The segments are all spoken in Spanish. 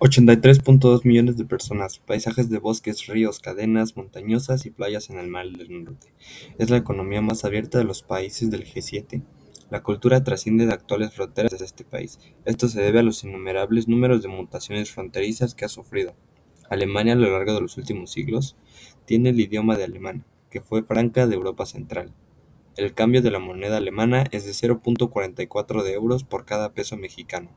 83.2 millones de personas, paisajes de bosques, ríos, cadenas montañosas y playas en el Mar del Norte. Es la economía más abierta de los países del G7. La cultura trasciende de actuales fronteras de este país. Esto se debe a los innumerables números de mutaciones fronterizas que ha sufrido. Alemania a lo largo de los últimos siglos tiene el idioma de alemán, que fue franca de Europa Central. El cambio de la moneda alemana es de 0.44 de euros por cada peso mexicano.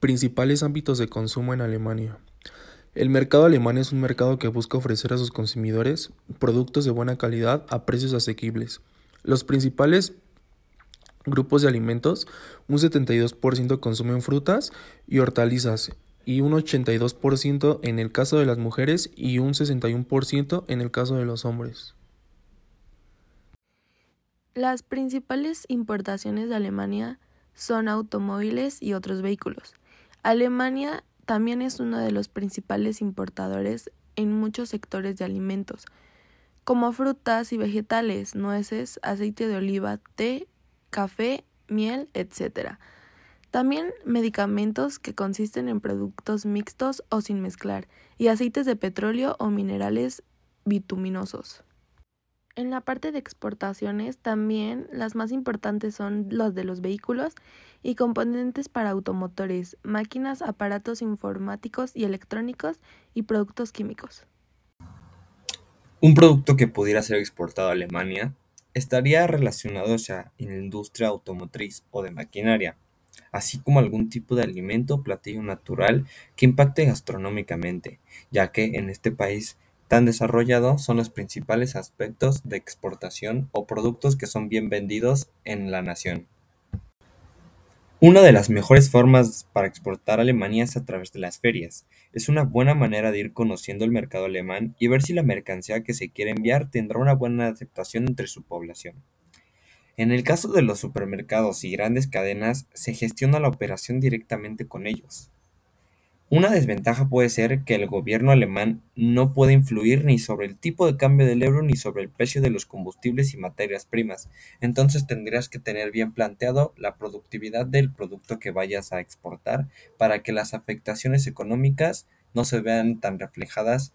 Principales ámbitos de consumo en Alemania. El mercado alemán es un mercado que busca ofrecer a sus consumidores productos de buena calidad a precios asequibles. Los principales grupos de alimentos, un 72% consumen frutas y hortalizas y un 82% en el caso de las mujeres y un 61% en el caso de los hombres. Las principales importaciones de Alemania son automóviles y otros vehículos. Alemania también es uno de los principales importadores en muchos sectores de alimentos, como frutas y vegetales, nueces, aceite de oliva, té, café, miel, etc. También medicamentos que consisten en productos mixtos o sin mezclar, y aceites de petróleo o minerales bituminosos. En la parte de exportaciones también las más importantes son los de los vehículos y componentes para automotores, máquinas, aparatos informáticos y electrónicos y productos químicos. Un producto que pudiera ser exportado a Alemania estaría relacionado sea en la industria automotriz o de maquinaria, así como algún tipo de alimento o platillo natural que impacte gastronómicamente, ya que en este país tan desarrollado son los principales aspectos de exportación o productos que son bien vendidos en la nación. Una de las mejores formas para exportar a Alemania es a través de las ferias. Es una buena manera de ir conociendo el mercado alemán y ver si la mercancía que se quiere enviar tendrá una buena aceptación entre su población. En el caso de los supermercados y grandes cadenas, se gestiona la operación directamente con ellos. Una desventaja puede ser que el gobierno alemán no puede influir ni sobre el tipo de cambio del euro ni sobre el precio de los combustibles y materias primas, entonces tendrías que tener bien planteado la productividad del producto que vayas a exportar para que las afectaciones económicas no se vean tan reflejadas